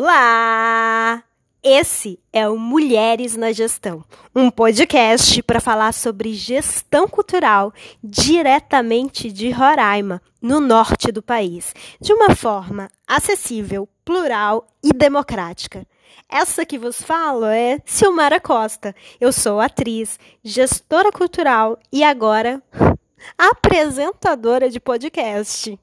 Olá! Esse é o Mulheres na Gestão, um podcast para falar sobre gestão cultural diretamente de Roraima, no norte do país, de uma forma acessível, plural e democrática. Essa que vos falo é Silmara Costa. Eu sou atriz, gestora cultural e agora apresentadora de podcast.